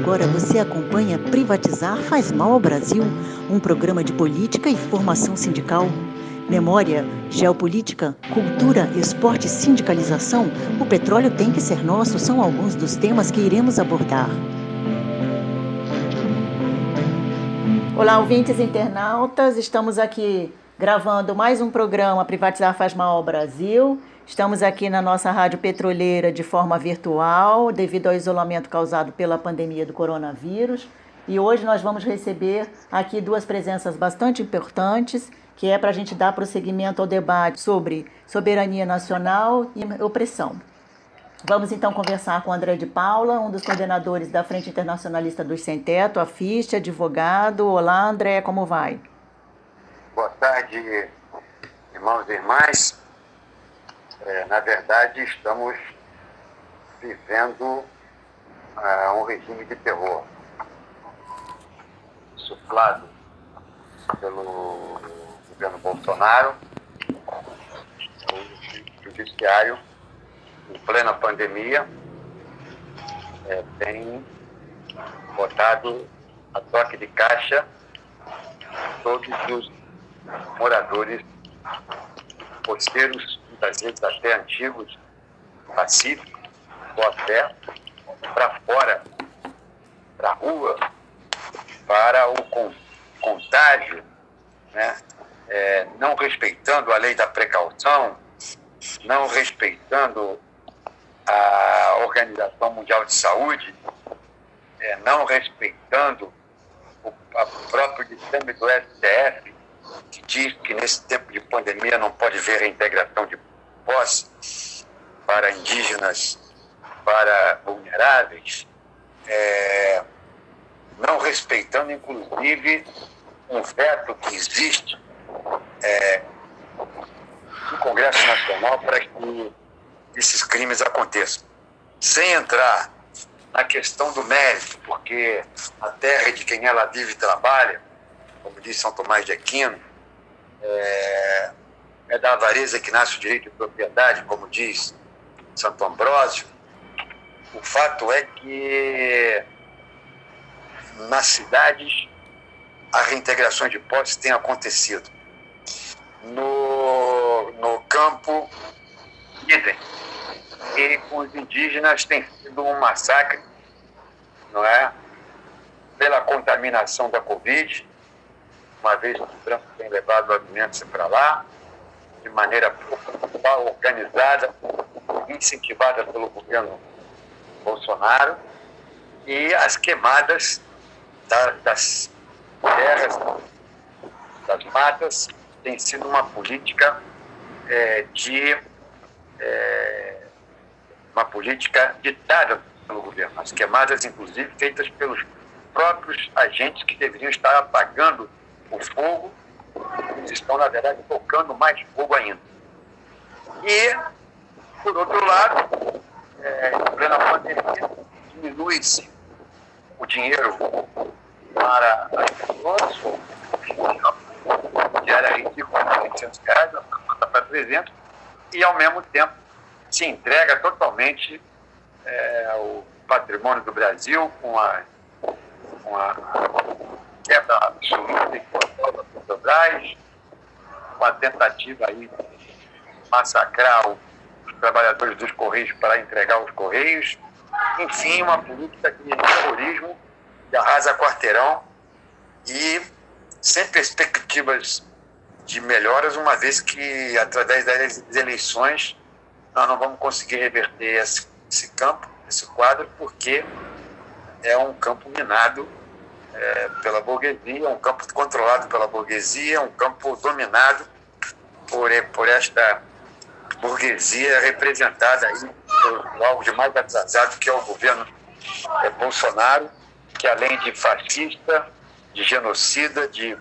agora você acompanha Privatizar faz mal ao Brasil, um programa de política e formação sindical. Memória, geopolítica, cultura, esporte e sindicalização, o petróleo tem que ser nosso são alguns dos temas que iremos abordar. Olá, ouvintes internautas, estamos aqui gravando mais um programa Privatizar faz mal ao Brasil. Estamos aqui na nossa rádio petroleira de forma virtual, devido ao isolamento causado pela pandemia do coronavírus. E hoje nós vamos receber aqui duas presenças bastante importantes, que é para a gente dar prosseguimento ao debate sobre soberania nacional e opressão. Vamos então conversar com André de Paula, um dos coordenadores da Frente Internacionalista dos Sem Teto, a FIST, advogado. Olá, André, como vai? Boa tarde, irmãos e irmãs. É, na verdade, estamos vivendo uh, um regime de terror. Suflado pelo governo Bolsonaro, o judiciário, em plena pandemia, é, tem botado a toque de caixa todos os moradores costeiros muitas vezes até antigos, pacíficos, boa fé, para fora, para a rua, para o contágio, né? É, não respeitando a lei da precaução, não respeitando a Organização Mundial de Saúde, é, não respeitando o próprio dictame do STF, que diz que nesse tempo de pandemia não pode haver reintegração de posse para indígenas, para vulneráveis, é, não respeitando, inclusive, um veto que existe é, no Congresso Nacional para que esses crimes aconteçam. Sem entrar na questão do mérito, porque a terra de quem ela vive e trabalha, como diz São Tomás de Aquino, é, é da avareza que nasce o direito de propriedade, como diz Santo Ambrósio. O fato é que nas cidades a reintegração de posse tem acontecido. No, no campo, idem. E com os indígenas tem sido um massacre, não é? Pela contaminação da Covid, uma vez que o branco tem levado alimentos para lá, de maneira organizada, incentivada pelo governo Bolsonaro, e as queimadas das terras, das matas, tem sido uma política é, de é, uma política ditada pelo governo. As queimadas, inclusive, feitas pelos próprios agentes que deveriam estar apagando o fogo eles estão, na verdade, tocando mais fogo ainda. E, por outro lado, é, em plena pandemia, diminui-se o dinheiro para as pessoas, que era ridículo, 800 reais, para 300, e, ao mesmo tempo, se entrega totalmente é, o patrimônio do Brasil com a, com a quebra absoluta e total da Petrobras, com a tentativa aí de massacrar os trabalhadores dos Correios para entregar os Correios. Enfim, uma política de terrorismo que arrasa quarteirão e sem perspectivas de melhoras, uma vez que, através das eleições, nós não vamos conseguir reverter esse, esse campo, esse quadro, porque é um campo minado é, pela burguesia, um campo controlado pela burguesia, um campo dominado por, por esta burguesia representada aí por algo de mais atrasado que é o governo é, Bolsonaro, que além de fascista, de genocida, de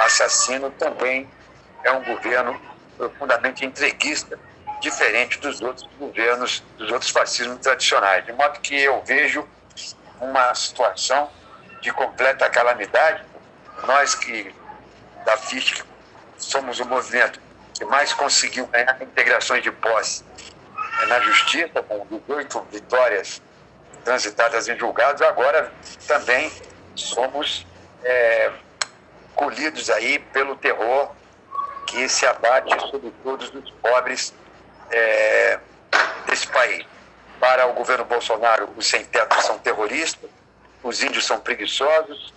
assassino, também é um governo profundamente entreguista, diferente dos outros governos, dos outros fascismos tradicionais. De modo que eu vejo uma situação de completa calamidade. Nós que, da FISC, somos o movimento que mais conseguiu ganhar integrações de posse é na justiça, com 18 vitórias transitadas em julgados, agora também somos é, colhidos aí pelo terror que se abate sobre todos os pobres é, desse país. Para o governo Bolsonaro, os sem-teto são terroristas, os índios são preguiçosos,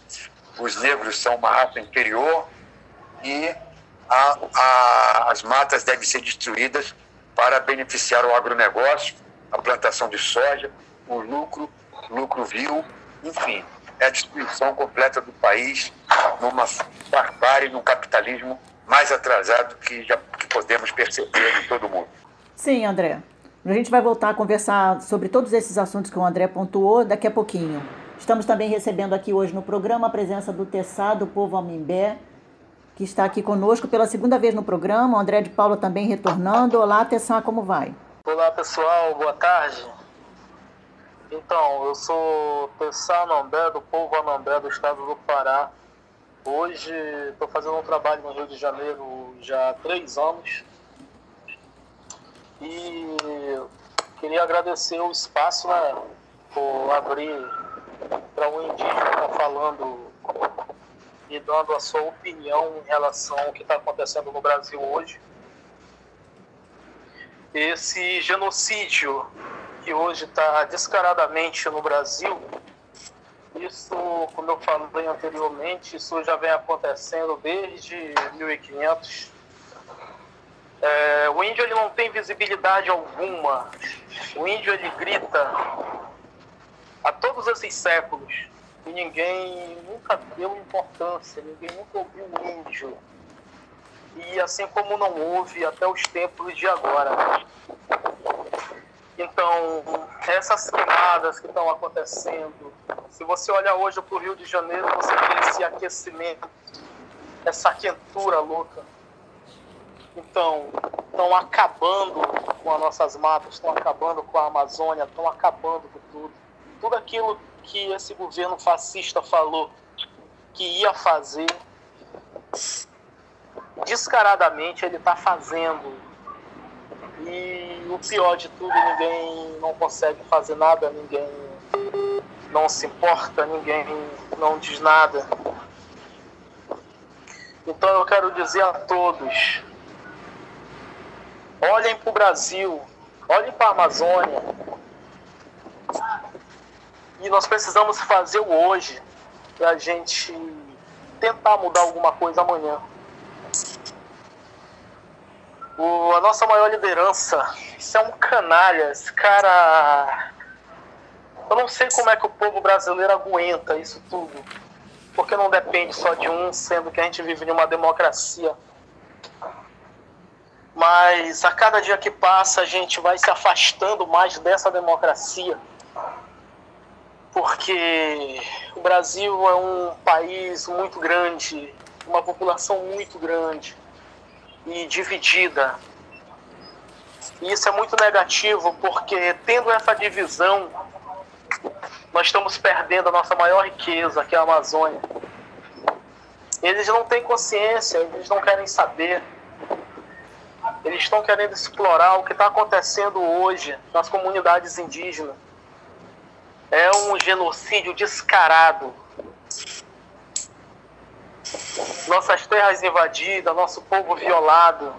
os negros são uma raça inferior e a, a, as matas devem ser destruídas para beneficiar o agronegócio, a plantação de soja, o lucro, lucro vil, enfim, é a destruição completa do país numa barbárie, num capitalismo mais atrasado que já que podemos perceber em todo mundo. Sim, André. A gente vai voltar a conversar sobre todos esses assuntos que o André pontuou daqui a pouquinho. Estamos também recebendo aqui hoje no programa a presença do Tessá, do Povo Amimbé, que está aqui conosco pela segunda vez no programa. O André de Paula também retornando. Olá, Tessá, como vai? Olá, pessoal. Boa tarde. Então, eu sou Tessá Anambé, do Povo Anambé, do estado do Pará. Hoje estou fazendo um trabalho no Rio de Janeiro já há três anos. E queria agradecer o espaço, né, por abrir para um indígena tá falando e dando a sua opinião em relação ao que está acontecendo no Brasil hoje. Esse genocídio que hoje está descaradamente no Brasil, isso, como eu falei anteriormente, isso já vem acontecendo desde 1500. É, o índio ele não tem visibilidade alguma. O índio ele grita há todos esses séculos e ninguém nunca deu importância, ninguém nunca ouviu o índio. E assim como não houve até os tempos de agora. Então, essas queimadas que estão acontecendo, se você olhar hoje para o Rio de Janeiro, você vê esse aquecimento, essa quentura louca. Então, estão acabando com as nossas matas, estão acabando com a Amazônia, estão acabando com tudo. Tudo aquilo que esse governo fascista falou que ia fazer, descaradamente ele está fazendo e o pior de tudo, ninguém não consegue fazer nada, ninguém não se importa, ninguém não diz nada. Então eu quero dizer a todos: olhem para o Brasil, olhem para a Amazônia. E nós precisamos fazer o hoje para a gente tentar mudar alguma coisa amanhã. O, a nossa maior liderança, isso é um canalha, esse cara. Eu não sei como é que o povo brasileiro aguenta isso tudo. Porque não depende só de um, sendo que a gente vive em uma democracia. Mas a cada dia que passa, a gente vai se afastando mais dessa democracia. Porque o Brasil é um país muito grande, uma população muito grande e dividida. E isso é muito negativo, porque tendo essa divisão, nós estamos perdendo a nossa maior riqueza, que é a Amazônia. Eles não têm consciência, eles não querem saber. Eles estão querendo explorar o que está acontecendo hoje nas comunidades indígenas. É um genocídio descarado nossas terras invadidas, nosso povo violado.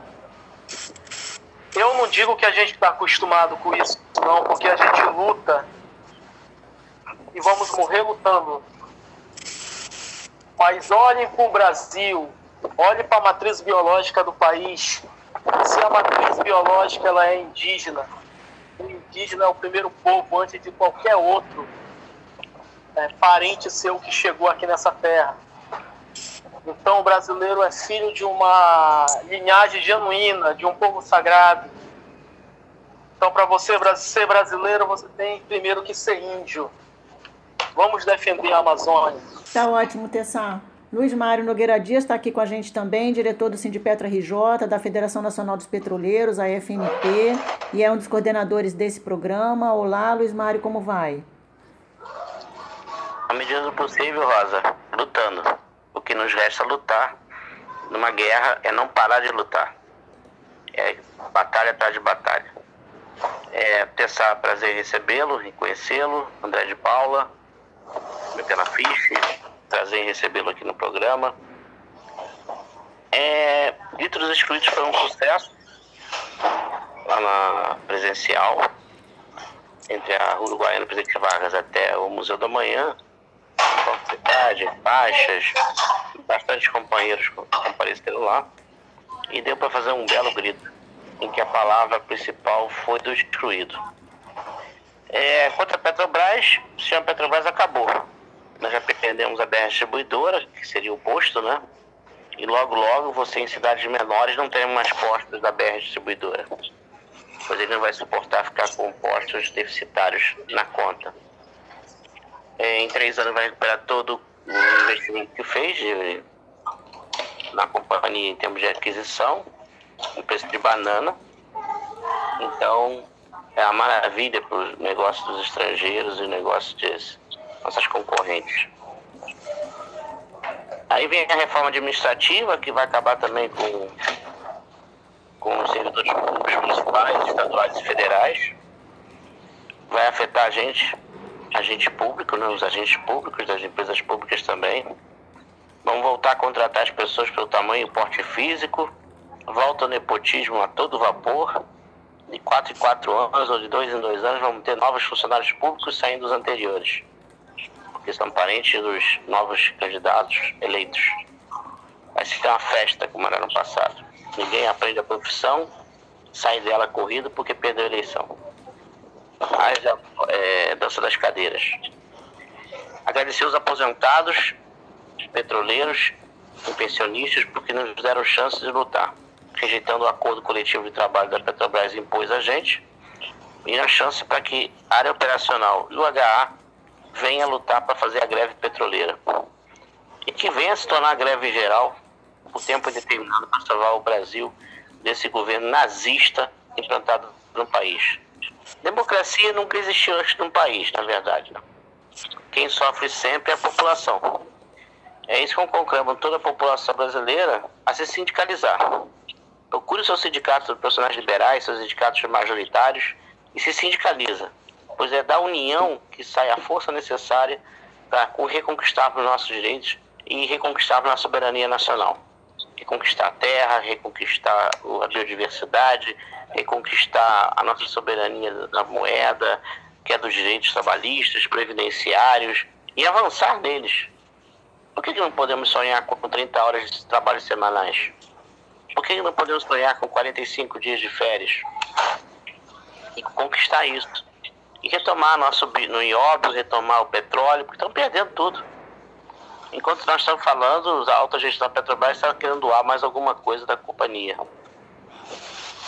Eu não digo que a gente está acostumado com isso, não, porque a gente luta e vamos morrer lutando. Mas olhem para o Brasil, olhem para a matriz biológica do país. Se a matriz biológica ela é indígena, o indígena é o primeiro povo antes de qualquer outro é, parente seu que chegou aqui nessa terra. Então, o brasileiro é filho de uma linhagem genuína, de um povo sagrado. Então, para você ser brasileiro, você tem primeiro que ser índio. Vamos defender a Amazônia. Tá ótimo, Tessá. Luiz Mário Nogueira Dias está aqui com a gente também, diretor do Sindipetra RJ, da Federação Nacional dos Petroleiros, a FNP, e é um dos coordenadores desse programa. Olá, Luiz Mário, como vai? À medida do possível, Rosa, lutando que nos resta lutar numa guerra é não parar de lutar. É batalha atrás de batalha. É, Tessar, prazer em recebê-lo, em conhecê-lo. André de Paula, pela fiche, prazer em recebê-lo aqui no programa. É, Litros Excluídos foi um sucesso lá na presencial, entre a Uruguaiana Presidente Vargas até o Museu da Manhã. Cidade, faixas, bastante companheiros compareceram lá. E deu para fazer um belo grito, em que a palavra principal foi do excluído. É, quanto a Petrobras, o senhor Petrobras acabou. Nós já perdemos a BR distribuidora, que seria o posto, né? E logo, logo, você em cidades menores não tem mais postos da BR distribuidora. Pois ele não vai suportar ficar com postos deficitários na conta. É, em três anos vai recuperar todo o investimento que fez de, na companhia em termos de aquisição, o preço de banana. Então, é uma maravilha para os negócios dos estrangeiros e negócios de nossas concorrentes. Aí vem a reforma administrativa, que vai acabar também com, com os servidores públicos municipais, estaduais e federais. Vai afetar a gente, agente público, né, os agentes públicos das empresas públicas também. Vamos voltar a contratar as pessoas pelo tamanho e porte físico. Volta o nepotismo a todo vapor. De 4 em 4 anos ou de 2 em 2 anos vamos ter novos funcionários públicos saindo dos anteriores que são parentes dos novos candidatos eleitos. Vai ser uma festa como era no passado. Ninguém aprende a profissão, sai dela corrida porque perdeu a eleição. Mas é, dança das cadeiras. Agradecer os aposentados, petroleiros e pensionistas porque nos deram chance de lutar, rejeitando o acordo coletivo de trabalho da Petrobras impôs a gente e a chance para que a área operacional do HA venha lutar para fazer a greve petroleira. E que venha se tornar greve geral por tempo determinado para salvar o Brasil desse governo nazista implantado no país. Democracia nunca existiu antes no país, na verdade. Não. Quem sofre sempre é a população. É isso que eu conclamo toda a população brasileira a se sindicalizar. Procure seu sindicato de profissionais liberais, seus sindicatos majoritários e se sindicaliza pois é da união que sai a força necessária para reconquistar os nossos direitos e reconquistar a nossa soberania nacional. Reconquistar a terra, reconquistar a biodiversidade, reconquistar a nossa soberania da moeda, que é dos direitos trabalhistas, previdenciários, e avançar neles. Por que, que não podemos sonhar com 30 horas de trabalho semanais? Por que não podemos sonhar com 45 dias de férias? E conquistar isso e retomar nosso no ióbio, retomar o petróleo, porque estão perdendo tudo. Enquanto nós estamos falando, a alta gestão da Petrobras está querendo doar mais alguma coisa da companhia.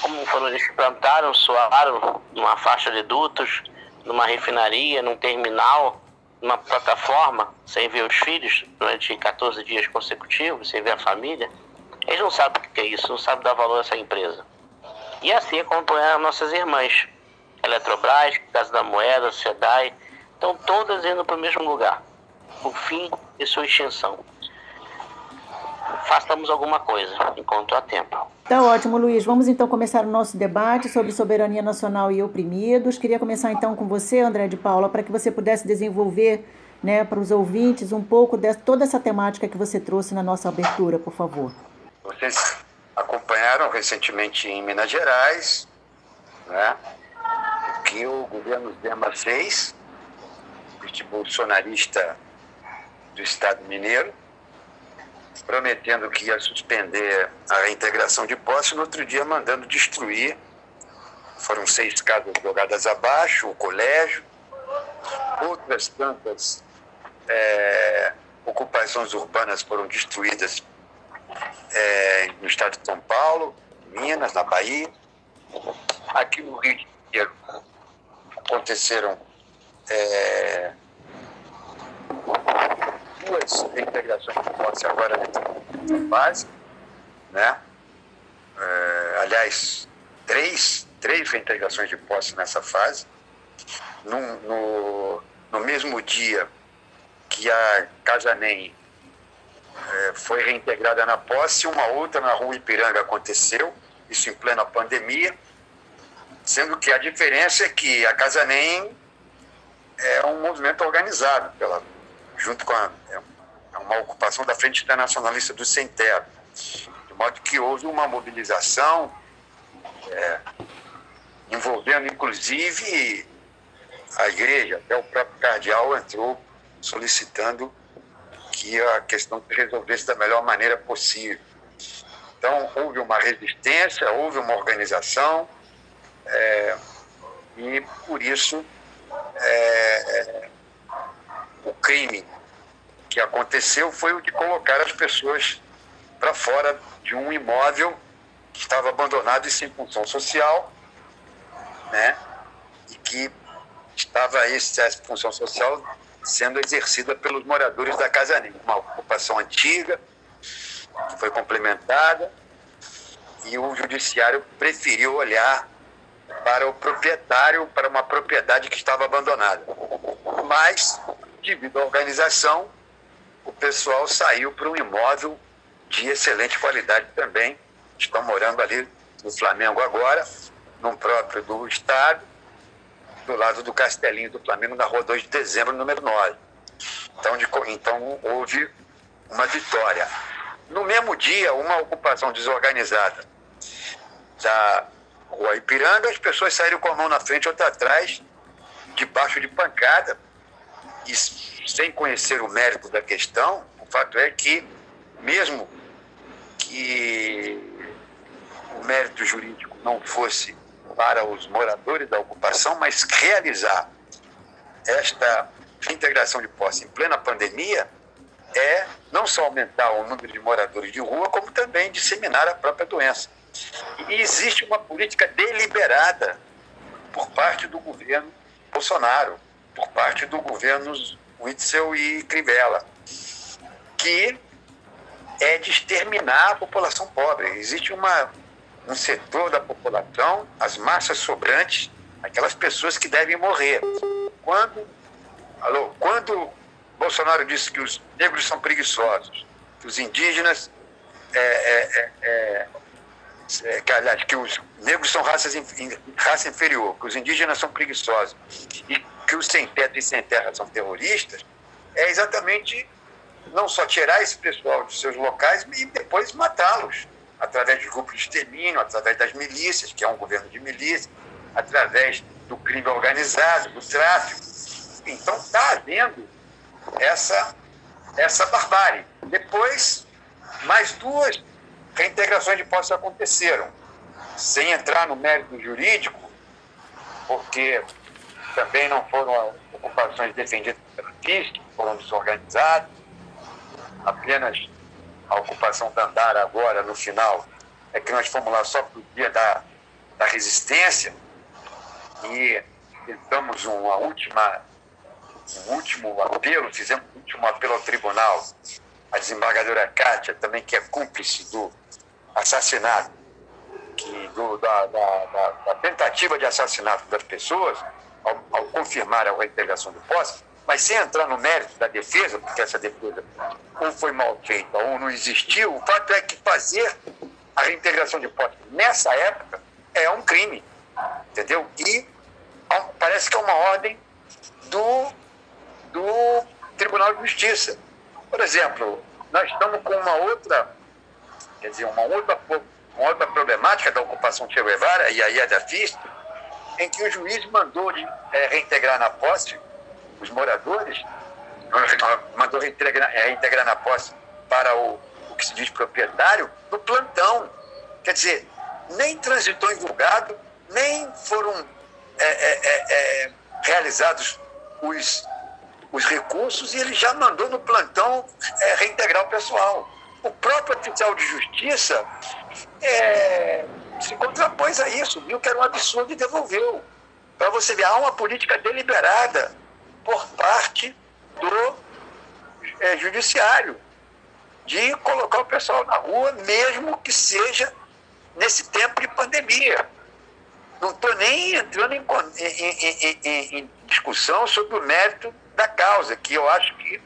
Como foram eles plantaram, soaram numa faixa de dutos, numa refinaria, num terminal, numa plataforma, sem ver os filhos durante 14 dias consecutivos, sem ver a família, eles não sabem o que é isso, não sabem dar valor a essa empresa. E assim acompanham nossas irmãs Eletrobras, Casa da Moeda, SEDAI, estão todas indo para o mesmo lugar, o fim de sua extinção. Façamos alguma coisa, enquanto há tempo. Tá ótimo, Luiz. Vamos então começar o nosso debate sobre soberania nacional e oprimidos. Queria começar então com você, André de Paula, para que você pudesse desenvolver né, para os ouvintes um pouco de toda essa temática que você trouxe na nossa abertura, por favor. Vocês acompanharam recentemente em Minas Gerais, né? Que o governo Zema fez, este bolsonarista do Estado mineiro, prometendo que ia suspender a reintegração de posse, no outro dia mandando destruir. Foram seis casas jogadas abaixo, o colégio, outras tantas é, ocupações urbanas foram destruídas é, no estado de São Paulo, Minas, na Bahia. Aqui no Rio de Janeiro, aconteceram é, duas reintegrações de posse agora nessa fase, né? É, aliás, três, três reintegrações de posse nessa fase. No, no, no mesmo dia que a Casanem é, foi reintegrada na posse, uma outra na rua Ipiranga aconteceu, isso em plena pandemia. Sendo que a diferença é que a Casa Nem é um movimento organizado, pela, junto com a, é uma ocupação da Frente Internacionalista do Sem Terra. De modo que houve uma mobilização é, envolvendo, inclusive, a igreja, até o próprio cardeal entrou solicitando que a questão se resolvesse da melhor maneira possível. Então, houve uma resistência, houve uma organização, é, e por isso é, o crime que aconteceu foi o de colocar as pessoas para fora de um imóvel que estava abandonado e sem função social, né? E que estava essa função social sendo exercida pelos moradores da Casa Negra, uma ocupação antiga, que foi complementada, e o judiciário preferiu olhar para o proprietário, para uma propriedade que estava abandonada. Mas, devido à organização, o pessoal saiu para um imóvel de excelente qualidade também. Estão morando ali no Flamengo agora, no próprio do Estado, do lado do Castelinho do Flamengo, na rua 2 de dezembro, número 9. Então, de, então houve uma vitória. No mesmo dia, uma ocupação desorganizada da Rua Ipiranga, as pessoas saíram com a mão na frente, outra atrás, debaixo de pancada, e sem conhecer o mérito da questão, o fato é que, mesmo que o mérito jurídico não fosse para os moradores da ocupação, mas realizar esta integração de posse em plena pandemia é não só aumentar o número de moradores de rua, como também disseminar a própria doença. E existe uma política deliberada por parte do governo Bolsonaro, por parte do governo Witzel e Crivella, que é de exterminar a população pobre. Existe uma, um setor da população, as massas sobrantes, aquelas pessoas que devem morrer. Quando, alô, quando Bolsonaro disse que os negros são preguiçosos, que os indígenas é, é, é, é que, aliás, que os negros são raças, raça inferior, que os indígenas são preguiçosos e que os sem teto e sem terra são terroristas, é exatamente não só tirar esse pessoal dos seus locais e depois matá-los, através de grupos de extermínio, através das milícias, que é um governo de milícia, através do crime organizado, do tráfico. Então está havendo essa, essa barbárie. Depois, mais duas reintegrações de posses aconteceram, sem entrar no mérito jurídico, porque também não foram ocupações defendidas pela FIS, foram desorganizadas, apenas a ocupação da Andara agora, no final, é que nós fomos lá só para o dia da, da resistência e tentamos uma última, um último apelo, fizemos um último apelo ao tribunal, a desembargadora Kátia, também que é cúmplice do assassinato, que, do, da, da, da, da, tentativa de assassinato das pessoas, ao, ao confirmar a reintegração do posse, mas sem entrar no mérito da defesa, porque essa defesa ou foi mal feita ou não existiu, o fato é que fazer a reintegração de posse nessa época é um crime, entendeu? E parece que é uma ordem do, do Tribunal de Justiça. Por exemplo, nós estamos com uma outra Quer dizer, uma outra, uma outra problemática da ocupação Che Guevara, e aí é da FISP, em que o juiz mandou é, reintegrar na posse os moradores, mandou reintegrar, é, reintegrar na posse para o, o que se diz proprietário, no plantão. Quer dizer, nem transitou em julgado, nem foram é, é, é, é realizados os, os recursos e ele já mandou no plantão reintegrar o pessoal o próprio oficial de justiça é, se contrapôs a isso, viu que era um absurdo e devolveu. Para você ver, há uma política deliberada por parte do é, judiciário de colocar o pessoal na rua, mesmo que seja nesse tempo de pandemia. Não estou nem entrando em, em, em, em discussão sobre o mérito da causa, que eu acho que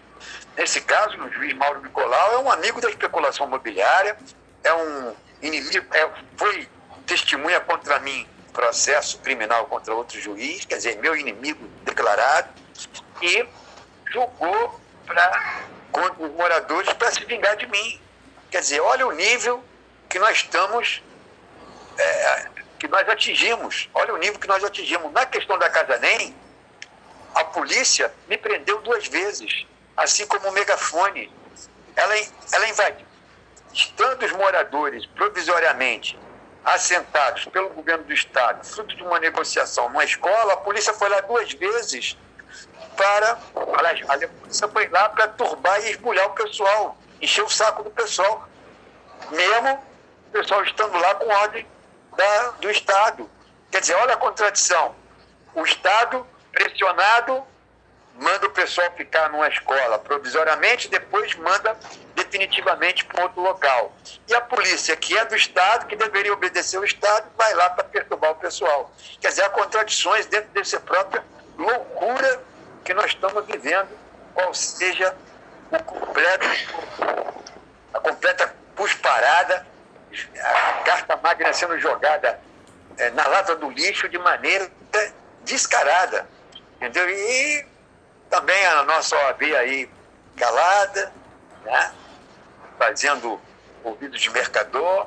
Nesse caso, o juiz Mauro Nicolau é um amigo da especulação imobiliária, é um inimigo, é, foi testemunha contra mim processo criminal contra outro juiz, quer dizer, meu inimigo declarado, e julgou pra, contra os moradores para se vingar de mim. Quer dizer, olha o nível que nós estamos, é, que nós atingimos. Olha o nível que nós atingimos. Na questão da Casa NEM, a polícia me prendeu duas vezes, assim como o megafone. Ela, ela invadiu. Estando os moradores provisoriamente assentados pelo governo do Estado, fruto de uma negociação numa escola, a polícia foi lá duas vezes para. A polícia foi lá para turbar e esbulhar o pessoal, encher o saco do pessoal. Mesmo o pessoal estando lá com ordem da, do Estado. Quer dizer, olha a contradição. O Estado pressionado manda o pessoal ficar numa escola provisoriamente, depois manda definitivamente para outro local. E a polícia, que é do Estado, que deveria obedecer ao Estado, vai lá para perturbar o pessoal. Quer dizer, há contradições dentro dessa própria loucura que nós estamos vivendo, qual seja o completo, a completa cusparada, a carta magna sendo jogada é, na lata do lixo de maneira descarada. Entendeu? E também a nossa OAB aí calada, né? fazendo ouvido de mercador.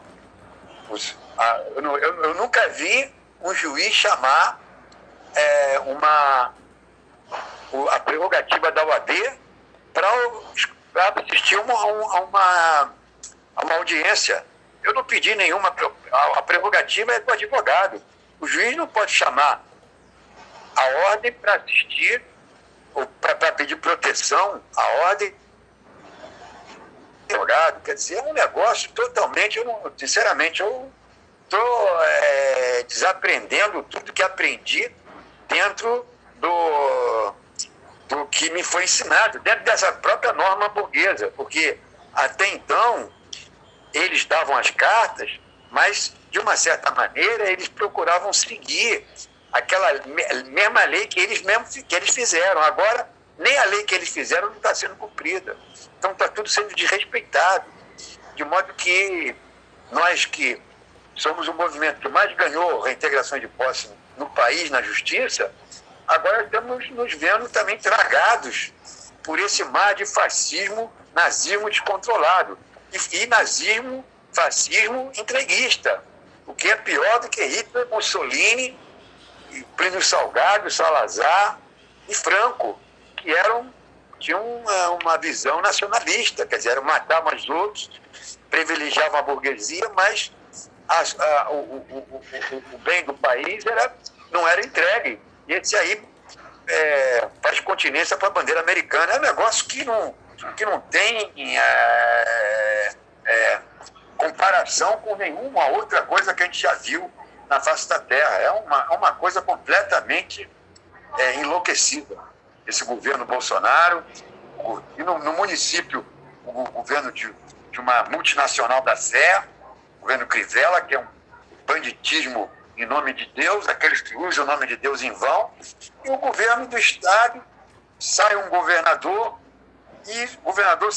Os, a, eu, eu, eu, nunca vi um juiz chamar é, uma, a prerrogativa da OAB para assistir uma, uma, uma audiência. Eu não pedi nenhuma. A prerrogativa é do advogado. O juiz não pode chamar a ordem para assistir, para pedir proteção, a ordem advogado, quer dizer, é um negócio totalmente, eu não, sinceramente, eu estou é, desaprendendo tudo que aprendi dentro do, do que me foi ensinado, dentro dessa própria norma burguesa, porque até então eles davam as cartas, mas de uma certa maneira eles procuravam seguir aquela mesma lei que eles mesmo que eles fizeram. Agora, nem a lei que eles fizeram não está sendo cumprida. Então está tudo sendo desrespeitado. De modo que nós que somos o movimento que mais ganhou reintegração de posse no país, na justiça, agora estamos nos vendo também tragados por esse mar de fascismo, nazismo descontrolado. E, e nazismo, fascismo entreguista. O que é pior do que Hitler, Mussolini Plínio Salgado, Salazar e Franco, que eram, tinham uma, uma visão nacionalista, quer dizer, matavam os outros, privilegiavam a burguesia, mas a, o, o, o, o, bem do país era, não era entregue. E esse aí é, faz continência para a bandeira americana. É um negócio que não, que não tem é, é, comparação com nenhuma outra coisa que a gente já viu na face da terra. É uma, é uma coisa completamente é, enlouquecida. Esse governo Bolsonaro, e no, no, município, o, governo de, de uma multinacional da Sé, o governo Crivella, que é um banditismo em nome de Deus, aqueles que usam o nome de Deus em vão, e o governo do Estado, sai um governador, e o governador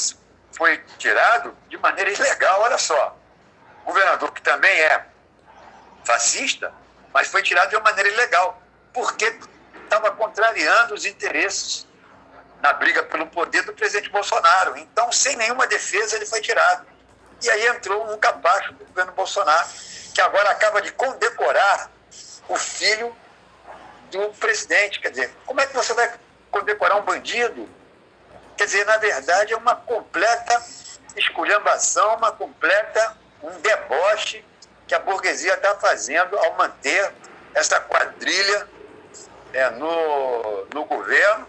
foi tirado de maneira ilegal, olha só. O governador que também é fascista, mas foi tirado de uma maneira ilegal, porque estava contrariando os interesses na briga pelo poder do presidente Bolsonaro. Então, sem nenhuma defesa, ele foi tirado. E aí entrou um capacho do governo Bolsonaro, que agora acaba de condecorar o filho do presidente. Quer dizer, como é que você vai condecorar um bandido? Quer dizer, na verdade, é uma completa esculhambação, uma completa, um deboche que a burguesia está fazendo ao manter essa quadrilha é, no, no governo.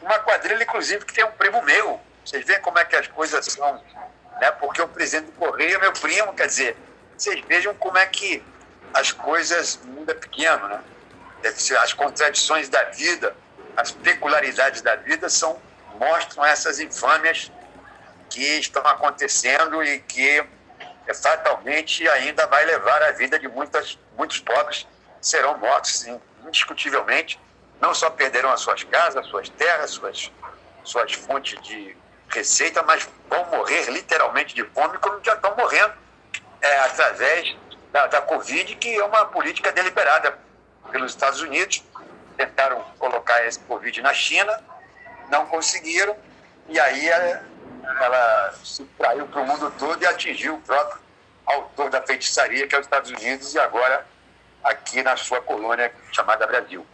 Uma quadrilha, inclusive, que tem um primo meu. Vocês veem como é que as coisas são, né? porque o presidente do Correio é meu primo, quer dizer, vocês vejam como é que as coisas, o mundo é pequeno, né? As contradições da vida, as peculiaridades da vida são, mostram essas infâmias que estão acontecendo e que fatalmente ainda vai levar a vida de muitas, muitos pobres serão mortos, indiscutivelmente. Não só perderão as suas casas, as suas terras, suas, suas fontes de receita, mas vão morrer literalmente de fome, como já estão morrendo é, através da, da Covid, que é uma política deliberada pelos Estados Unidos. Tentaram colocar esse Covid na China, não conseguiram, e aí ela, ela se traiu para o mundo todo e atingiu o próprio autor da feitiçaria, que é os Estados Unidos, e agora aqui na sua colônia chamada Brasil.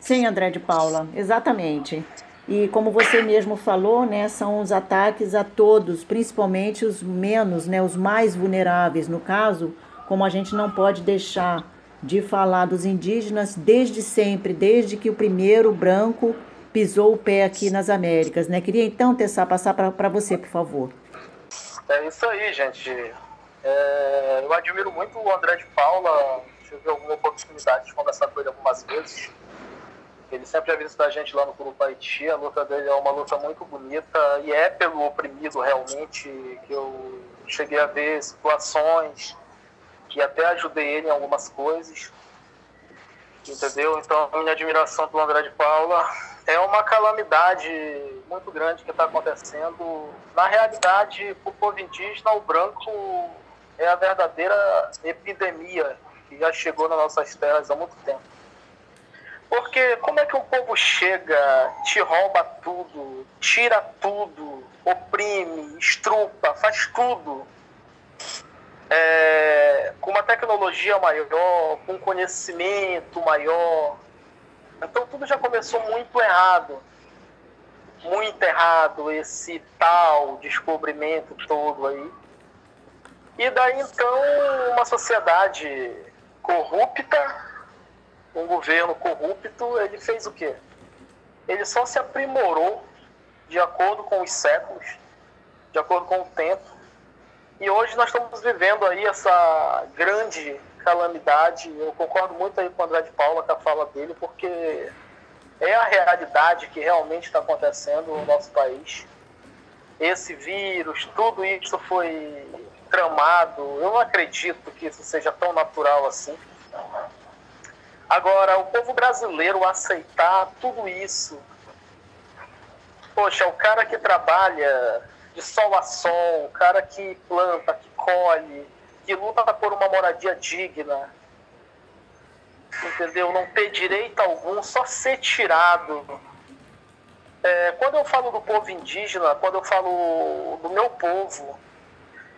Sim, André de Paula, exatamente. E como você mesmo falou, né, são os ataques a todos, principalmente os menos, né, os mais vulneráveis. No caso, como a gente não pode deixar de falar dos indígenas desde sempre, desde que o primeiro branco pisou o pé aqui nas Américas, né? Queria então, Tessá, passar para você, por favor. É isso aí, gente. É, eu admiro muito o André de Paula, tive alguma oportunidade de conversar com ele algumas vezes. Ele sempre avisa a gente lá no Clube Haiti. A luta dele é uma luta muito bonita e é pelo oprimido realmente que eu cheguei a ver situações que até ajudei ele em algumas coisas. Entendeu? Então, minha admiração pelo André de Paula é uma calamidade muito grande que está acontecendo. Na realidade, o povo indígena, o branco, é a verdadeira epidemia que já chegou nas nossas terras há muito tempo. Porque como é que o povo chega, te rouba tudo, tira tudo, oprime, estrupa, faz tudo é, com uma tecnologia maior, com um conhecimento maior. Então tudo já começou muito errado. Muito errado esse tal descobrimento todo aí. E daí então uma sociedade corrupta um governo corrupto, ele fez o quê? Ele só se aprimorou de acordo com os séculos, de acordo com o tempo. E hoje nós estamos vivendo aí essa grande calamidade. Eu concordo muito aí com o André de Paula com a fala dele, porque é a realidade que realmente está acontecendo no nosso país. Esse vírus, tudo isso foi tramado. Eu não acredito que isso seja tão natural assim. Agora, o povo brasileiro aceitar tudo isso. Poxa, o cara que trabalha de sol a sol, o cara que planta, que colhe, que luta por uma moradia digna, entendeu? Não ter direito algum, só ser tirado. É, quando eu falo do povo indígena, quando eu falo do meu povo,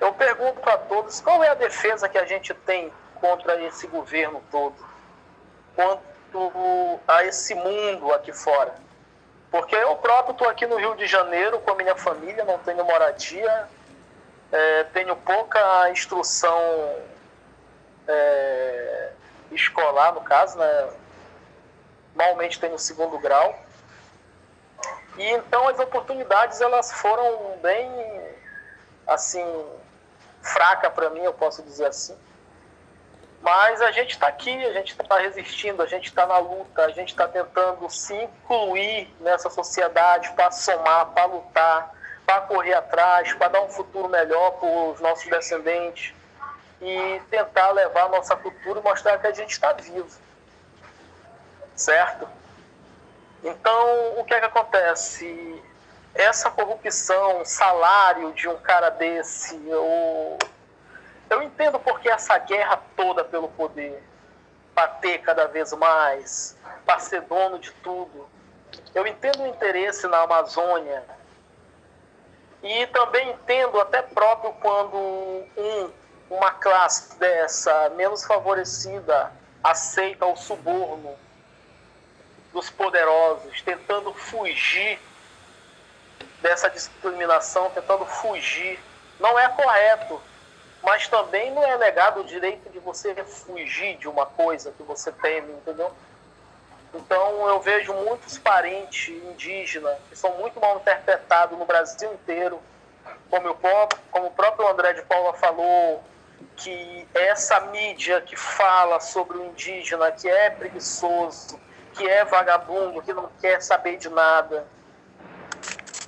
eu pergunto a todos qual é a defesa que a gente tem contra esse governo todo quanto a esse mundo aqui fora. Porque eu próprio estou aqui no Rio de Janeiro com a minha família, não tenho moradia, é, tenho pouca instrução é, escolar, no caso, né? Normalmente tenho segundo grau. E então as oportunidades elas foram bem assim fraca para mim, eu posso dizer assim. Mas a gente está aqui, a gente está resistindo, a gente está na luta, a gente está tentando se incluir nessa sociedade para somar, para lutar, para correr atrás, para dar um futuro melhor para os nossos descendentes e tentar levar a nossa cultura e mostrar que a gente está vivo. Certo? Então, o que é que acontece? Essa corrupção, salário de um cara desse, ou eu entendo porque essa guerra toda pelo poder, para ter cada vez mais, para ser dono de tudo. Eu entendo o interesse na Amazônia. E também entendo até próprio quando um, uma classe dessa, menos favorecida, aceita o suborno dos poderosos, tentando fugir dessa discriminação, tentando fugir. Não é correto mas também não é negado o direito de você fugir de uma coisa que você teme, entendeu? Então eu vejo muitos parentes indígenas que são muito mal interpretados no Brasil inteiro, como, o como o próprio André de Paula falou, que essa mídia que fala sobre o indígena, que é preguiçoso, que é vagabundo, que não quer saber de nada,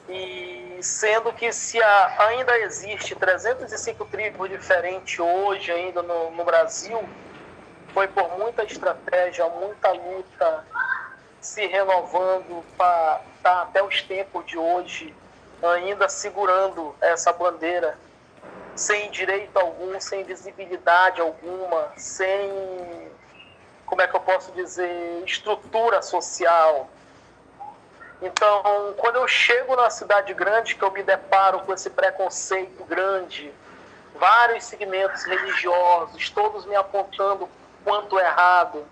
e sendo que se há, ainda existe 305 tribos diferentes hoje ainda no, no Brasil, foi por muita estratégia, muita luta, se renovando para estar tá até os tempos de hoje ainda segurando essa bandeira sem direito algum, sem visibilidade alguma, sem, como é que eu posso dizer, estrutura social. Então, quando eu chego na cidade grande, que eu me deparo com esse preconceito grande, vários segmentos religiosos, todos me apontando quanto errado.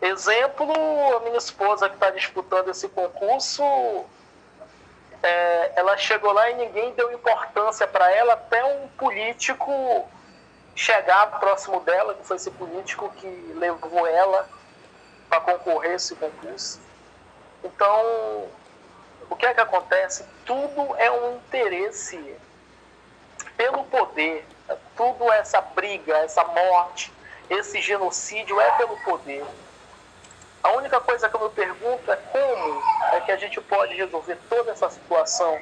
Exemplo, a minha esposa que está disputando esse concurso, é, ela chegou lá e ninguém deu importância para ela, até um político chegar próximo dela, que foi esse político que levou ela para concorrer esse concurso. Então, o que é que acontece? Tudo é um interesse pelo poder. Tudo essa briga, essa morte, esse genocídio é pelo poder. A única coisa que eu me pergunto é como é que a gente pode resolver toda essa situação.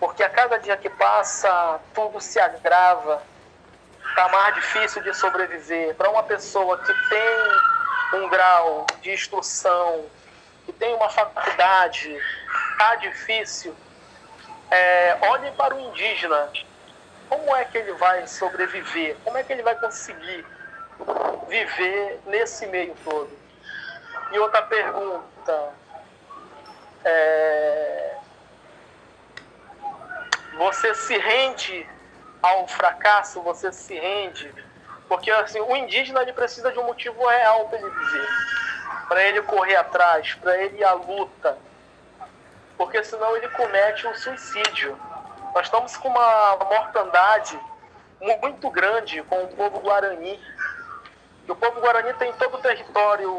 Porque a cada dia que passa, tudo se agrava, está mais difícil de sobreviver. Para uma pessoa que tem um grau de instrução, que tem uma faculdade, está difícil. É, olhe para o indígena. Como é que ele vai sobreviver? Como é que ele vai conseguir viver nesse meio todo? E outra pergunta. É... Você se rende ao fracasso? Você se rende? Porque assim, o indígena ele precisa de um motivo real para ele viver, para ele correr atrás, para ele ir à luta, porque senão ele comete um suicídio. Nós estamos com uma mortandade muito grande com o povo guarani. E o povo guarani tem todo o território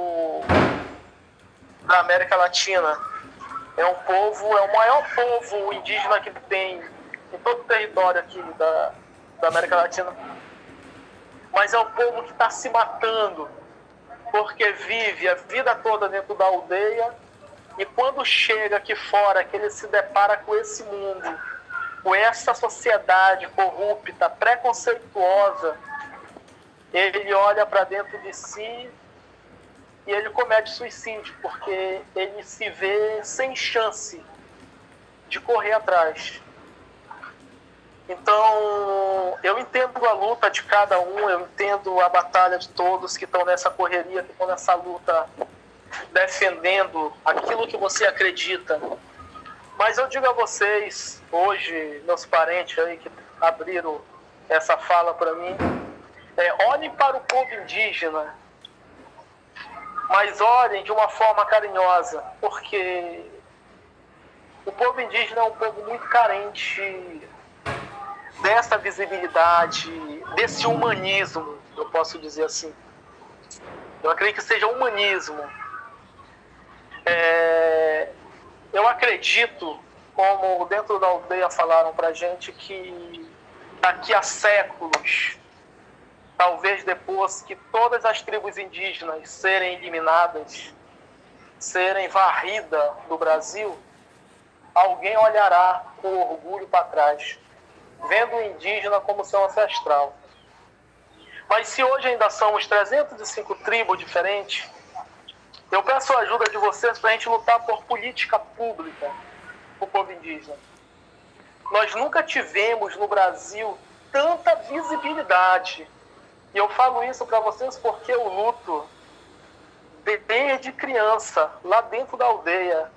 da América Latina. É um povo, é o maior povo indígena que tem em todo o território aqui da, da América Latina. Mas é um povo que está se matando, porque vive a vida toda dentro da aldeia e quando chega aqui fora, que ele se depara com esse mundo, com essa sociedade corrupta, preconceituosa, ele olha para dentro de si e ele comete suicídio, porque ele se vê sem chance de correr atrás. Então, eu entendo a luta de cada um, eu entendo a batalha de todos que estão nessa correria, que estão nessa luta defendendo aquilo que você acredita. Mas eu digo a vocês, hoje, meus parentes aí que abriram essa fala para mim, é, olhem para o povo indígena mas olhem de uma forma carinhosa, porque o povo indígena é um povo muito carente dessa visibilidade, desse humanismo, eu posso dizer assim. Eu acredito que seja humanismo. É, eu acredito, como dentro da aldeia falaram para gente, que daqui a séculos talvez depois que todas as tribos indígenas serem eliminadas, serem varridas do Brasil, alguém olhará com orgulho para trás, vendo o indígena como seu ancestral. Mas se hoje ainda somos 305 tribos diferentes, eu peço a ajuda de vocês para a gente lutar por política pública para o povo indígena. Nós nunca tivemos no Brasil tanta visibilidade e eu falo isso para vocês porque eu luto desde criança, lá dentro da aldeia,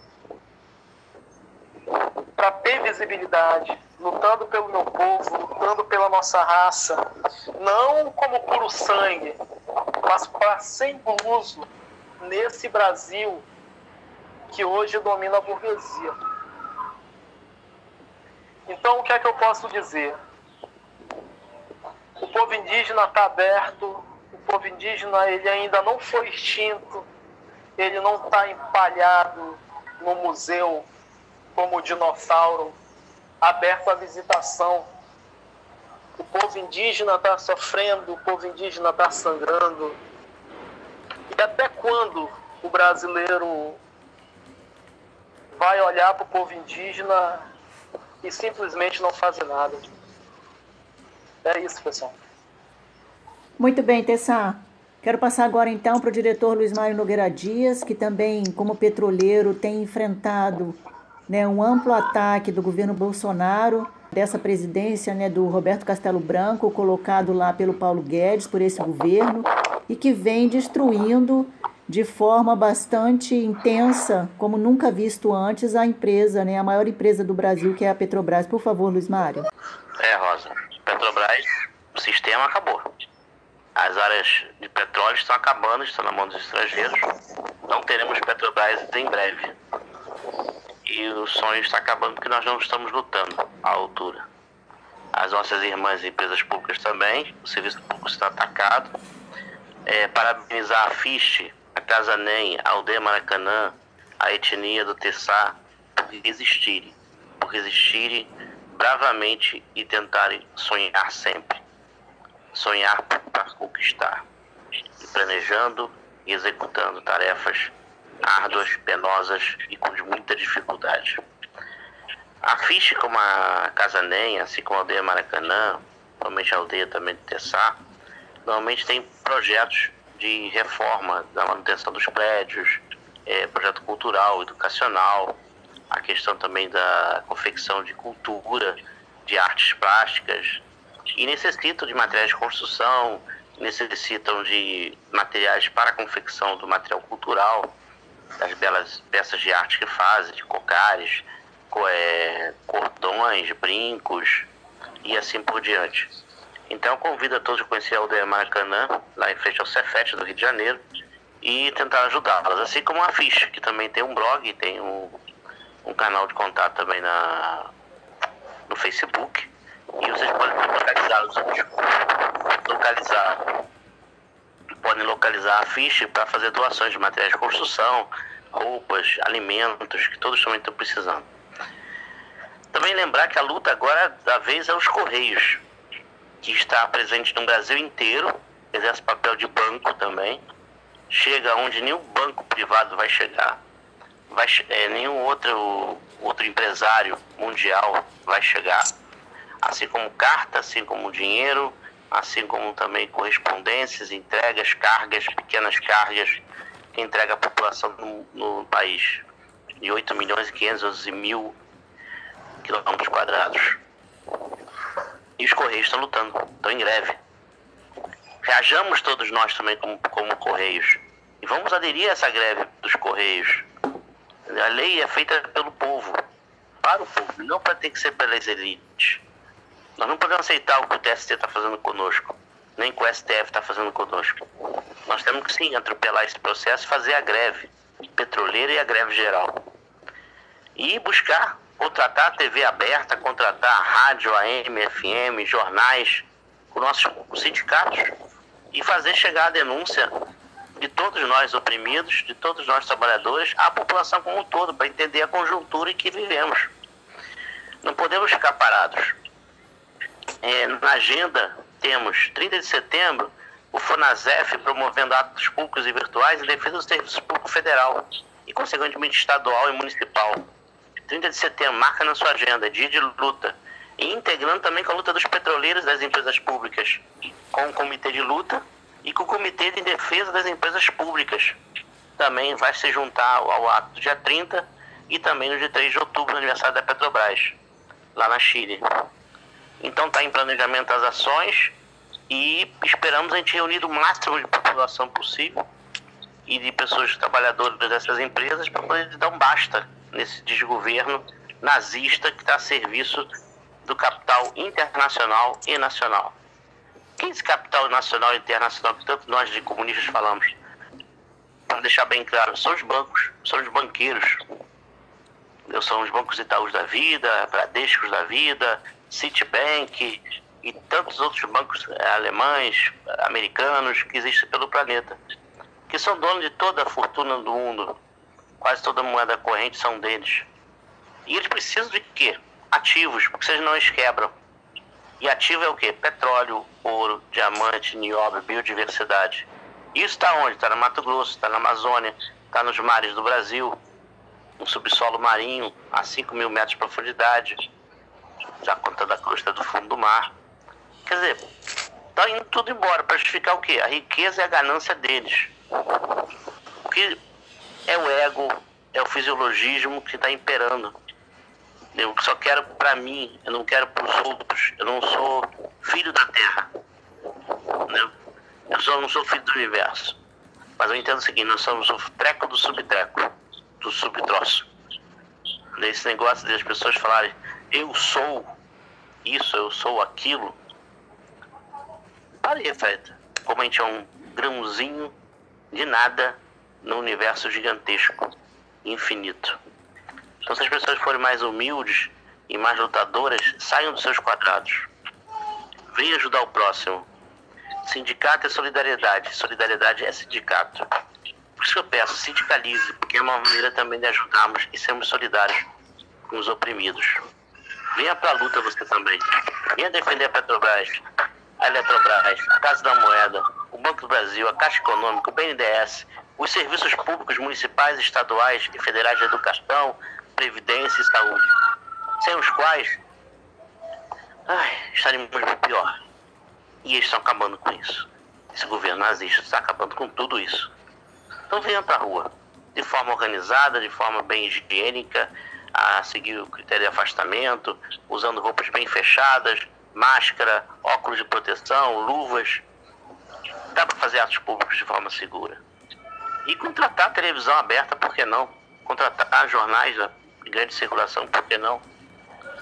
para ter visibilidade, lutando pelo meu povo, lutando pela nossa raça, não como puro sangue, mas para ser incluso nesse Brasil que hoje domina a burguesia. Então, o que é que eu posso dizer? O povo indígena está aberto, o povo indígena ele ainda não foi extinto, ele não está empalhado no museu como o dinossauro, aberto à visitação. O povo indígena está sofrendo, o povo indígena está sangrando. E até quando o brasileiro vai olhar para o povo indígena e simplesmente não fazer nada? É isso, pessoal. Muito bem, Tessa. Quero passar agora então para o diretor Luiz Mário Nogueira Dias, que também, como petroleiro, tem enfrentado né, um amplo ataque do governo Bolsonaro, dessa presidência né, do Roberto Castelo Branco, colocado lá pelo Paulo Guedes, por esse governo, e que vem destruindo de forma bastante intensa, como nunca visto antes, a empresa, né, a maior empresa do Brasil, que é a Petrobras. Por favor, Luiz Mário. É, Rosa. O sistema acabou. As áreas de petróleo estão acabando, estão na mão dos estrangeiros. Não teremos Petrobras em breve e o sonho está acabando porque nós não estamos lutando à altura. As nossas irmãs empresas públicas também, o serviço público está atacado. É, parabenizar a FIST, a Casa NEM, a Aldeia Maracanã, a etnia do Tessá, por resistirem, por resistirem bravamente e tentarem sonhar sempre. Sonhar para conquistar. Planejando e executando tarefas árduas, penosas e com muita dificuldade. A ficha como a Casa Nem, assim como a aldeia Maracanã, provavelmente a aldeia também de Tessá, normalmente tem projetos de reforma da manutenção dos prédios, é, projeto cultural, educacional, a questão também da confecção de cultura, de artes plásticas, e necessitam de materiais de construção, necessitam de materiais para a confecção do material cultural, das belas peças de arte que fazem, de cocares, é, cordões, brincos e assim por diante. Então convido a todos a conhecer a aldeia Maracanã, lá em frente ao Cefete do Rio de Janeiro, e tentar ajudá-las. Assim como a Ficha, que também tem um blog, tem um, um canal de contato também na, no Facebook. E vocês podem localizar, localizar podem localizar a ficha para fazer doações de materiais de construção, roupas, alimentos, que todos também estão precisando. Também lembrar que a luta agora da vez é os Correios, que está presente no Brasil inteiro, exerce papel de banco também, chega onde nenhum banco privado vai chegar, vai, é, nenhum outro, outro empresário mundial vai chegar. Assim como carta, assim como dinheiro, assim como também correspondências, entregas, cargas, pequenas cargas que entrega a população no, no país de 8 milhões e 511 mil quilômetros quadrados. E os Correios estão lutando, estão em greve. Reajamos todos nós também como, como Correios. E vamos aderir a essa greve dos Correios. A lei é feita pelo povo, para o povo, não para ter que ser pelas elites. Nós não podemos aceitar o que o TST está fazendo conosco, nem o que o STF está fazendo conosco. Nós temos que sim atropelar esse processo e fazer a greve petroleira e a greve geral. E buscar contratar a TV aberta, contratar a rádio, AM, FM, jornais, com nossos sindicatos e fazer chegar a denúncia de todos nós oprimidos, de todos nós trabalhadores, à população como um todo, para entender a conjuntura em que vivemos. Não podemos ficar parados. É, na agenda temos 30 de setembro o FONASEF promovendo atos públicos e virtuais em defesa do serviço público federal e, consequentemente, estadual e municipal. 30 de setembro, marca na sua agenda, dia de luta, e integrando também com a luta dos petroleiros das empresas públicas, com o comitê de luta e com o comitê de defesa das empresas públicas. Também vai se juntar ao ato do dia 30 e também no dia 3 de outubro, no aniversário da Petrobras, lá na Chile. Então está em planejamento as ações e esperamos a gente reunir o máximo de população possível e de pessoas trabalhadoras dessas empresas para poder dar um basta nesse desgoverno nazista que está a serviço do capital internacional e nacional. Quem esse capital nacional e internacional que tanto nós de comunistas falamos? Para deixar bem claro, são os bancos, são os banqueiros. São os bancos Itaús da vida, Bradescos da vida, Citibank e tantos outros bancos eh, alemães, americanos que existem pelo planeta, que são donos de toda a fortuna do mundo. Quase toda a moeda corrente são deles. E eles precisam de quê? Ativos, porque vocês não os quebram. E ativo é o quê? Petróleo, ouro, diamante, nióbio, biodiversidade. Isso está onde? Está no Mato Grosso, está na Amazônia, está nos mares do Brasil, no subsolo marinho, a 5 mil metros de profundidade já contando a crosta do fundo do mar. Quer dizer, tá indo tudo embora para justificar o quê? A riqueza e a ganância deles. O que é o ego, é o fisiologismo que está imperando. Eu só quero para mim, eu não quero para os outros. Eu não sou filho da Terra. Entendeu? Eu só não sou filho do universo. Mas eu entendo o seguinte, nós somos o treco do subtreco, do subtroço. Esse negócio de as pessoas falarem, eu sou isso, eu sou aquilo. Para aí, Fred. Como a gente é um grãozinho de nada no universo gigantesco, infinito. Então, se as pessoas forem mais humildes e mais lutadoras, saiam dos seus quadrados. Venham ajudar o próximo. Sindicato é solidariedade. Solidariedade é sindicato. Por isso que eu peço, sindicalize, porque é uma maneira também de ajudarmos e sermos solidários com os oprimidos. Venha para a luta você também. Venha defender a Petrobras, a Eletrobras, a Casa da Moeda, o Banco do Brasil, a Caixa Econômica, o BNDES, os serviços públicos municipais, estaduais e federais de educação, previdência e saúde, sem os quais ai, estaríamos muito pior. E eles estão acabando com isso. Esse governo nazista está acabando com tudo isso. Então venha para a rua, de forma organizada, de forma bem higiênica, a seguir o critério de afastamento, usando roupas bem fechadas, máscara, óculos de proteção, luvas. Dá para fazer atos públicos de forma segura. E contratar televisão aberta, por que não? Contratar jornais de grande circulação, por que não?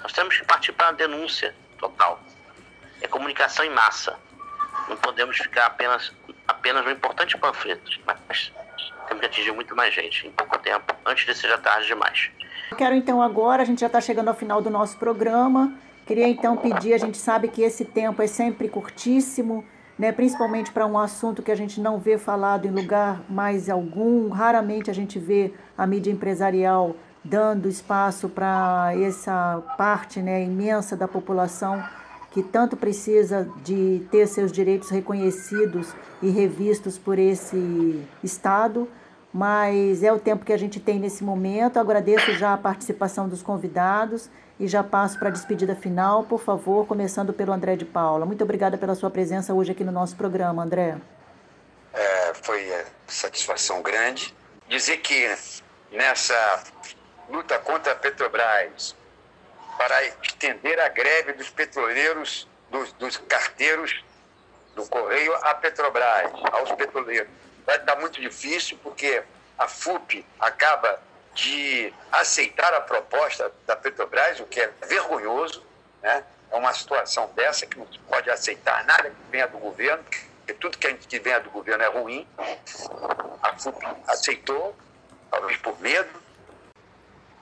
Nós temos que partir para a denúncia total. É comunicação em massa. Não podemos ficar apenas, apenas no importante panfleto, mas temos que atingir muito mais gente em pouco tempo, antes de ser já tarde demais. Quero então agora, a gente já está chegando ao final do nosso programa. Queria então pedir, a gente sabe que esse tempo é sempre curtíssimo, né? principalmente para um assunto que a gente não vê falado em lugar mais algum. Raramente a gente vê a mídia empresarial dando espaço para essa parte né, imensa da população que tanto precisa de ter seus direitos reconhecidos e revistos por esse Estado mas é o tempo que a gente tem nesse momento. Agradeço já a participação dos convidados e já passo para a despedida final, por favor, começando pelo André de Paula. Muito obrigada pela sua presença hoje aqui no nosso programa, André. É, foi é, satisfação grande. Dizer que nessa luta contra a Petrobras, para estender a greve dos petroleiros, dos, dos carteiros do Correio à Petrobras, aos petroleiros vai estar muito difícil, porque a FUP acaba de aceitar a proposta da Petrobras, o que é vergonhoso, né? É uma situação dessa que não pode aceitar nada que venha do governo, porque tudo que venha do governo é ruim. A FUP aceitou, talvez por medo.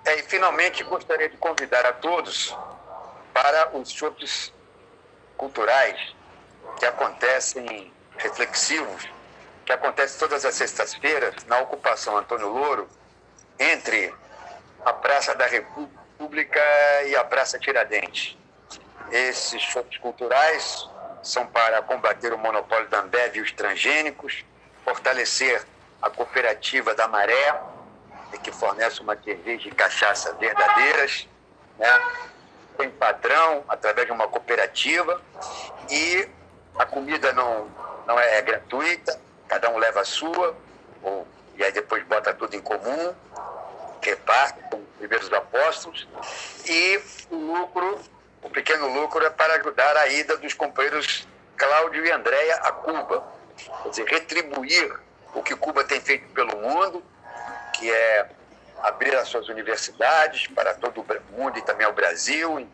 É, e, finalmente, gostaria de convidar a todos para os shows culturais que acontecem reflexivos que acontece todas as sextas-feiras na ocupação Antônio Louro, entre a Praça da República e a Praça Tiradentes. Esses shows culturais são para combater o monopólio da Ambev e os transgênicos, fortalecer a cooperativa da Maré, que fornece uma cerveja e cachaça verdadeiras, né? tem padrão através de uma cooperativa e a comida não, não é gratuita, cada um leva a sua, ou, e aí depois bota tudo em comum, reparte com os primeiros apóstolos, e o lucro, o pequeno lucro é para ajudar a ida dos companheiros Cláudio e Andréia a Cuba. Quer dizer, retribuir o que Cuba tem feito pelo mundo, que é abrir as suas universidades para todo o mundo e também ao Brasil,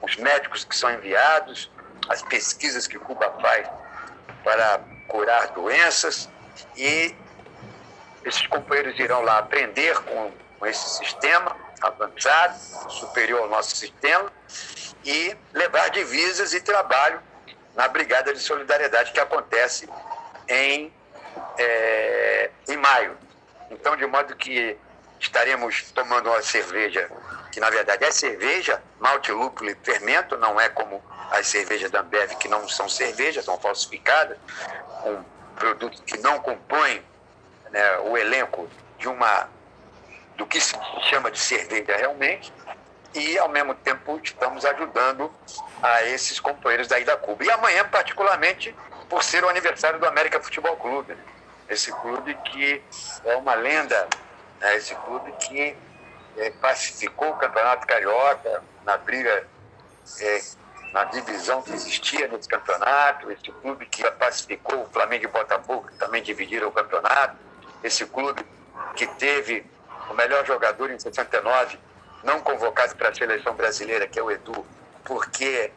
os médicos que são enviados, as pesquisas que Cuba faz para curar doenças e esses companheiros irão lá aprender com, com esse sistema avançado, superior ao nosso sistema, e levar divisas e trabalho na Brigada de Solidariedade que acontece em, é, em maio. Então, de modo que estaremos tomando uma cerveja, que na verdade é cerveja, malte, lúpulo e fermento, não é como as cervejas da Ambev, que não são cervejas, são falsificadas, com produtos que não compõem né, o elenco de uma do que se chama de cerveja realmente, e ao mesmo tempo estamos ajudando a esses companheiros daí da Cuba. E amanhã, particularmente, por ser o aniversário do América Futebol Clube, né? esse clube que é uma lenda, né? esse clube que é, pacificou o Campeonato Carioca na briga, é, na divisão que existia nesse campeonato, esse clube que pacificou o Flamengo e Botafogo, que também dividiram o campeonato, esse clube que teve o melhor jogador em 69, não convocado para a seleção brasileira, que é o Edu, porque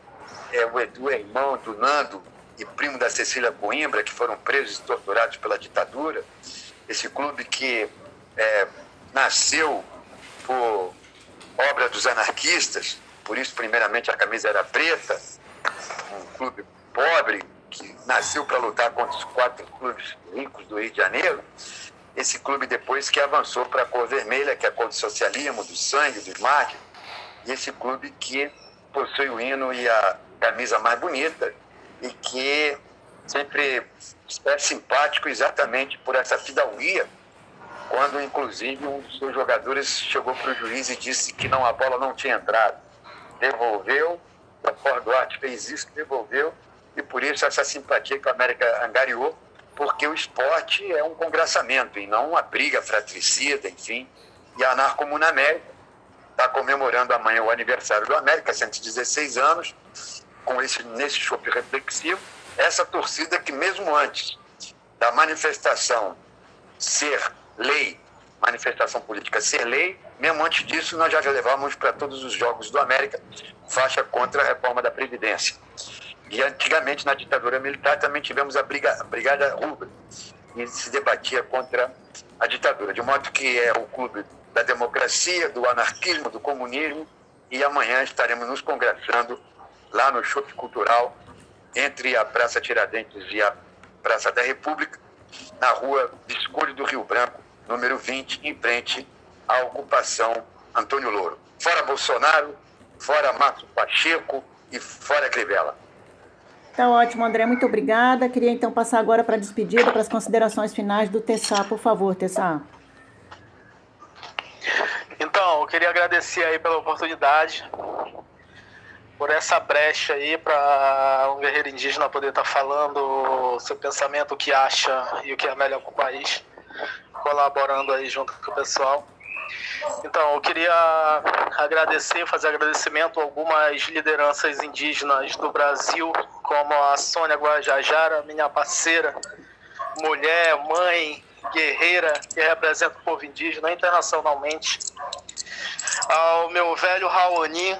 é, o Edu é irmão do Nando e primo da Cecília Coimbra, que foram presos e torturados pela ditadura. Esse clube que é, nasceu por obra dos anarquistas, por isso, primeiramente, a camisa era preta, um clube pobre que nasceu para lutar contra os quatro clubes ricos do Rio de Janeiro. Esse clube depois que avançou para a cor vermelha, que é a cor do socialismo, do sangue, do smart, e esse clube que possui o hino e a camisa mais bonita e que sempre é simpático exatamente por essa fidalguia, quando inclusive um dos seus jogadores chegou para o juiz e disse que não a bola não tinha entrado. Devolveu, o Ford Duarte fez isso, devolveu, e por isso essa simpatia que a América angariou, porque o esporte é um congraçamento e não uma briga fratricida, enfim. E a Anarcomuna América está comemorando amanhã o aniversário do América, 116 anos, com esse, nesse chope reflexivo, essa torcida que mesmo antes da manifestação ser lei, manifestação política ser lei, mesmo antes disso nós já levamos para todos os jogos do América faixa contra a reforma da Previdência. E antigamente, na ditadura militar, também tivemos a, briga, a Brigada Rubra, e se debatia contra a ditadura. De modo que é o clube da democracia, do anarquismo, do comunismo, e amanhã estaremos nos congressando lá no Shopping Cultural, entre a Praça Tiradentes e a Praça da República, na rua Visconde do Rio Branco, número 20, em frente à ocupação Antônio Louro. Fora Bolsonaro, fora Márcio Pacheco e fora Crivella. Tá ótimo, André, muito obrigada. Queria então passar agora para a despedida, para as considerações finais do Tessá, por favor, Tessá. Então, eu queria agradecer aí pela oportunidade, por essa brecha aí para um guerreiro indígena poder estar tá falando o seu pensamento, o que acha e o que é melhor para o país, colaborando aí junto com o pessoal. Então, eu queria agradecer, fazer agradecimento a algumas lideranças indígenas do Brasil, como a Sônia Guajajara, minha parceira, mulher, mãe, guerreira, que representa o povo indígena internacionalmente. Ao meu velho Raoni,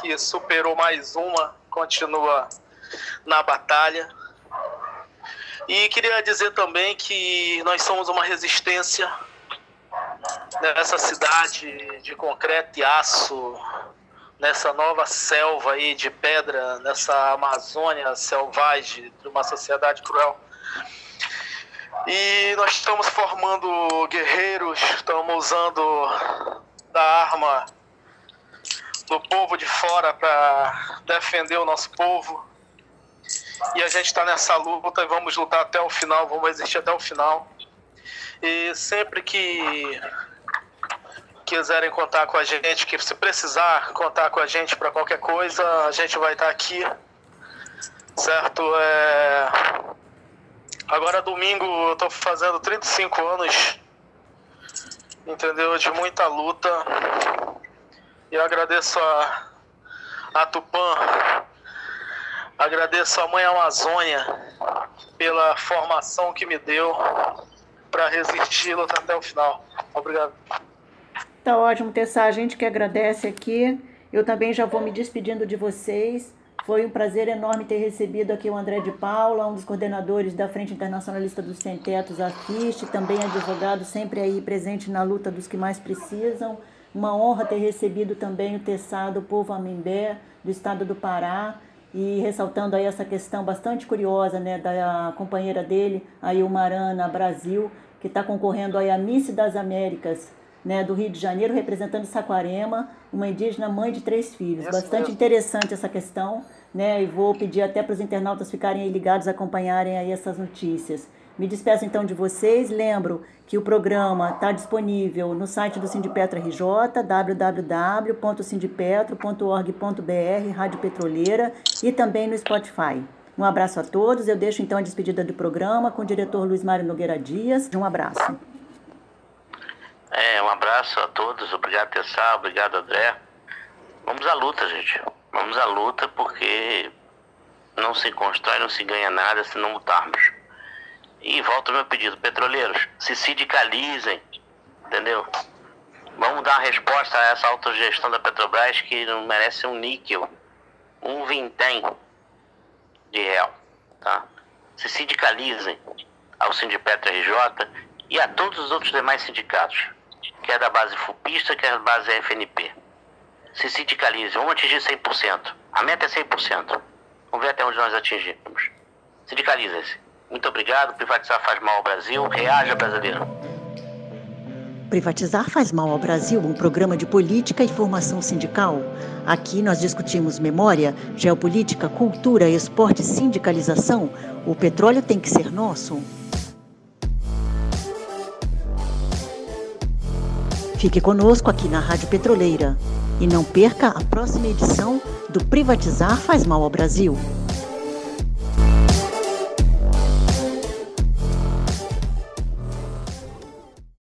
que superou mais uma, continua na batalha. E queria dizer também que nós somos uma resistência nessa cidade de concreto e aço, nessa nova selva aí de pedra, nessa Amazônia selvagem de uma sociedade cruel. E nós estamos formando guerreiros, estamos usando da arma do povo de fora para defender o nosso povo. E a gente está nessa luta e vamos lutar até o final, vamos resistir até o final. E sempre que quiserem contar com a gente, que se precisar contar com a gente para qualquer coisa, a gente vai estar tá aqui, certo? É... Agora domingo eu estou fazendo 35 anos, entendeu? De muita luta. E agradeço a, a Tupã, agradeço a Mãe Amazônia pela formação que me deu para resistir lutar até o final. Obrigado. Tá ótimo, Tessa. A gente que agradece aqui. Eu também já vou me despedindo de vocês. Foi um prazer enorme ter recebido aqui o André de Paula, um dos coordenadores da Frente Internacionalista dos Sem Tetos, a FIST, também advogado, sempre aí presente na luta dos que mais precisam. Uma honra ter recebido também o Tessá do povo Amimbé, do estado do Pará, e ressaltando aí essa questão bastante curiosa né, da companheira dele, a Ilmarana Brasil, que está concorrendo aí a Miss das Américas né, do Rio de Janeiro, representando Saquarema, uma indígena mãe de três filhos. Isso Bastante mesmo. interessante essa questão, né, e vou pedir até para os internautas ficarem ligados, acompanharem aí essas notícias. Me despeço então de vocês. Lembro que o programa está disponível no site do Sindipetro RJ, www.sindipetro.org.br, Rádio Petroleira, e também no Spotify. Um abraço a todos. Eu deixo então a despedida do programa com o diretor Luiz Mário Nogueira Dias. Um abraço. É, um abraço a todos, obrigado Tessá, obrigado André. Vamos à luta, gente. Vamos à luta porque não se constrói, não se ganha nada se não lutarmos. E volta o meu pedido, petroleiros, se sindicalizem, entendeu? Vamos dar uma resposta a essa autogestão da Petrobras que não merece um níquel, um vintém de real, tá? Se sindicalizem ao Sindipetro RJ e a todos os outros demais sindicatos, quer da base FUPista, quer da base FNP. Se sindicalizem, vamos atingir 100%. A meta é 100%. Vamos ver até onde nós atingimos. Sindicalizem-se. Muito obrigado. Privatizar faz mal ao Brasil. Reaja, brasileiro. Privatizar faz mal ao Brasil, um programa de política e formação sindical. Aqui nós discutimos memória, geopolítica, cultura, esporte sindicalização. O petróleo tem que ser nosso. Fique conosco aqui na Rádio Petroleira e não perca a próxima edição do Privatizar faz mal ao Brasil.